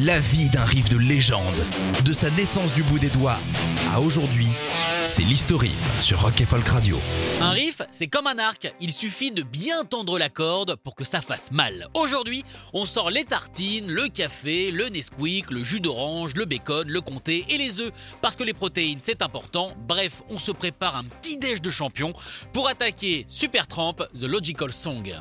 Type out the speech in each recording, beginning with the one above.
La vie d'un riff de légende, de sa naissance du bout des doigts à aujourd'hui, c'est l'historif sur Rock et Folk Radio. Un riff, c'est comme un arc, il suffit de bien tendre la corde pour que ça fasse mal. Aujourd'hui, on sort les tartines, le café, le Nesquik, le jus d'orange, le bacon, le comté et les œufs, parce que les protéines c'est important. Bref, on se prépare un petit déj de champion pour attaquer Supertramp, The Logical Song.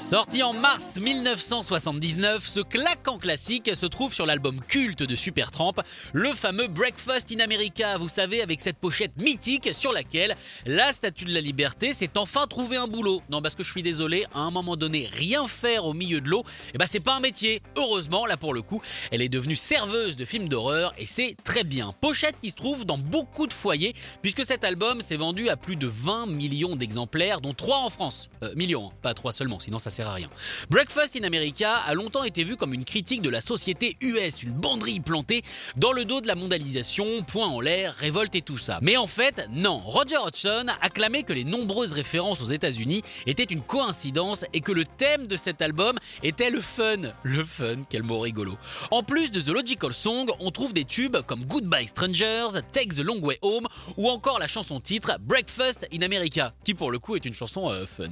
Sorti en mars 1979, ce claquant classique se trouve sur l'album culte de Supertramp, le fameux Breakfast in America, vous savez, avec cette pochette mythique sur laquelle la statue de la liberté s'est enfin trouvé un boulot. Non, parce que je suis désolé, à un moment donné, rien faire au milieu de l'eau, eh ben c'est pas un métier. Heureusement, là pour le coup, elle est devenue serveuse de films d'horreur et c'est très bien. Pochette qui se trouve dans beaucoup de foyers, puisque cet album s'est vendu à plus de 20 millions d'exemplaires, dont 3 en France. Euh, millions, hein, pas 3 seulement, sinon ça sert à rien. Breakfast in America a longtemps été vu comme une critique de la société US, une banderie plantée dans le dos de la mondialisation, point en l'air, révolte et tout ça. Mais en fait, non. Roger Hodgson a clamé que les nombreuses références aux États-Unis étaient une coïncidence et que le thème de cet album était le fun. Le fun, quel mot rigolo. En plus de The Logical Song, on trouve des tubes comme Goodbye Strangers, Take the Long Way Home ou encore la chanson titre Breakfast in America, qui pour le coup est une chanson euh, fun.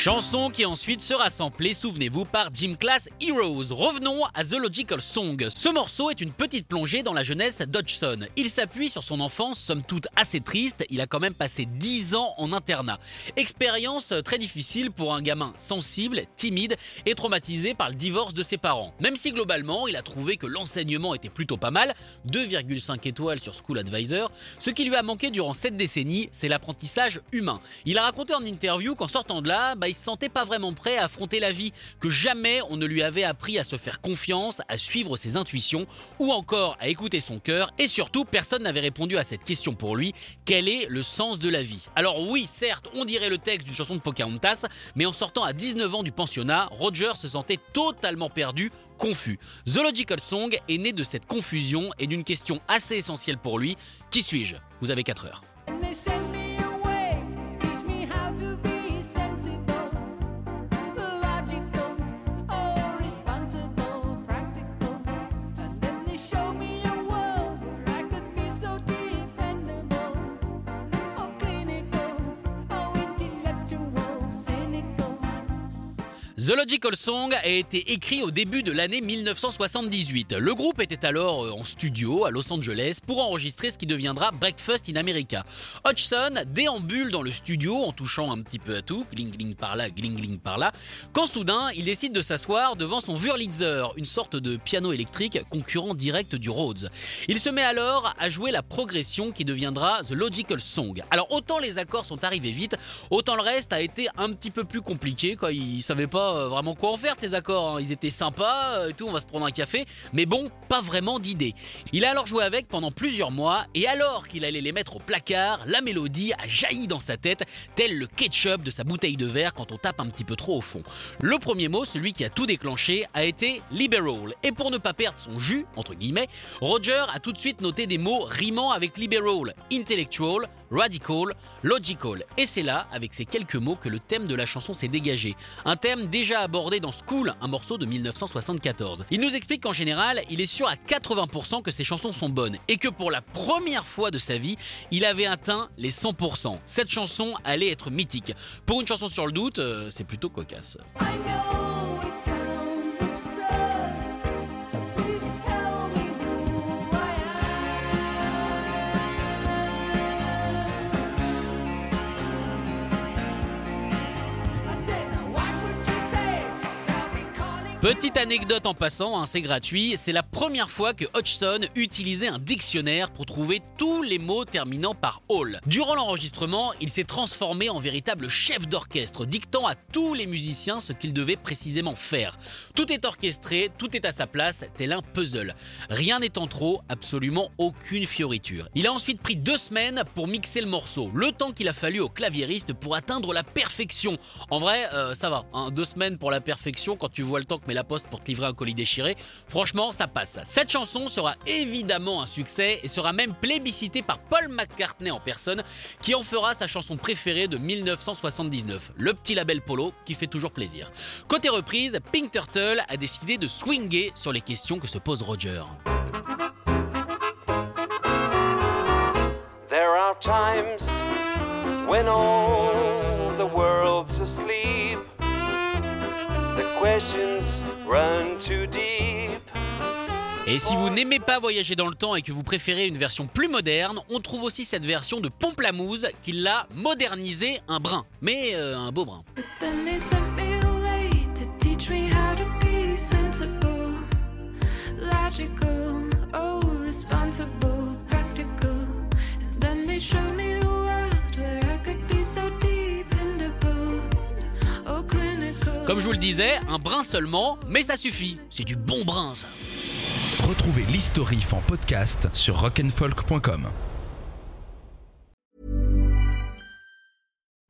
Chanson qui ensuite sera samplée, souvenez-vous, par Gym Class Heroes. Revenons à The Logical Song. Ce morceau est une petite plongée dans la jeunesse d'Hodgson. Il s'appuie sur son enfance, somme toute assez triste. Il a quand même passé 10 ans en internat. Expérience très difficile pour un gamin sensible, timide et traumatisé par le divorce de ses parents. Même si globalement, il a trouvé que l'enseignement était plutôt pas mal, 2,5 étoiles sur School Advisor, ce qui lui a manqué durant cette décennie, c'est l'apprentissage humain. Il a raconté en interview qu'en sortant de là, bah, il se sentait pas vraiment prêt à affronter la vie, que jamais on ne lui avait appris à se faire confiance, à suivre ses intuitions ou encore à écouter son cœur. Et surtout personne n'avait répondu à cette question pour lui, quel est le sens de la vie? Alors oui, certes, on dirait le texte d'une chanson de Pocahontas, mais en sortant à 19 ans du pensionnat, Roger se sentait totalement perdu, confus. The Logical Song est né de cette confusion et d'une question assez essentielle pour lui, qui suis-je? Vous avez 4 heures. The Logical Song a été écrit au début de l'année 1978. Le groupe était alors euh, en studio à Los Angeles pour enregistrer ce qui deviendra Breakfast in America. Hodgson déambule dans le studio en touchant un petit peu à tout, gling par là, gling par là, quand soudain il décide de s'asseoir devant son Wurlitzer, une sorte de piano électrique concurrent direct du Rhodes. Il se met alors à jouer la progression qui deviendra The Logical Song. Alors autant les accords sont arrivés vite, autant le reste a été un petit peu plus compliqué. Quoi. Il savait pas euh, vraiment quoi en faire ces accords. hein. Ils étaient sympas euh, et tout, on va se prendre un café, mais bon, pas vraiment d'idée. Il a alors joué avec pendant plusieurs mois et alors qu'il allait les mettre au placard, la mélodie a jailli dans sa tête, tel le ketchup de sa bouteille de verre quand on tape un petit peu trop au fond. Le premier mot, celui qui a tout déclenché, a été liberal. Et pour ne pas perdre son jus, entre guillemets, Roger a tout de suite noté des mots rimant avec liberal, intellectual, Radical, Logical. Et c'est là, avec ces quelques mots, que le thème de la chanson s'est dégagé. Un thème déjà abordé dans School, un morceau de 1974. Il nous explique qu'en général, il est sûr à 80% que ses chansons sont bonnes et que pour la première fois de sa vie, il avait atteint les 100%. Cette chanson allait être mythique. Pour une chanson sur le doute, euh, c'est plutôt cocasse. Petite anecdote en passant, hein, c'est gratuit, c'est la première fois que Hodgson utilisait un dictionnaire pour trouver tous les mots terminant par Hall. Durant l'enregistrement, il s'est transformé en véritable chef d'orchestre, dictant à tous les musiciens ce qu'ils devaient précisément faire. Tout est orchestré, tout est à sa place, tel un puzzle. Rien n'est en trop, absolument aucune fioriture. Il a ensuite pris deux semaines pour mixer le morceau, le temps qu'il a fallu au claviériste pour atteindre la perfection. En vrai, euh, ça va, hein, deux semaines pour la perfection quand tu vois le temps que la poste pour te livrer un colis déchiré, franchement ça passe. Cette chanson sera évidemment un succès et sera même plébiscitée par Paul McCartney en personne qui en fera sa chanson préférée de 1979, le petit label Polo qui fait toujours plaisir. Côté reprise, Pink Turtle a décidé de swinger sur les questions que se pose Roger. The questions run too deep. Et si vous n'aimez pas voyager dans le temps et que vous préférez une version plus moderne, on trouve aussi cette version de Pomplamoose qui l'a modernisé un brin, mais euh, un beau brin. Comme je vous le disais, un brin seulement, mais ça suffit. C'est du bon brin ça. Retrouvez l'historif en podcast sur rock'n'folk.com.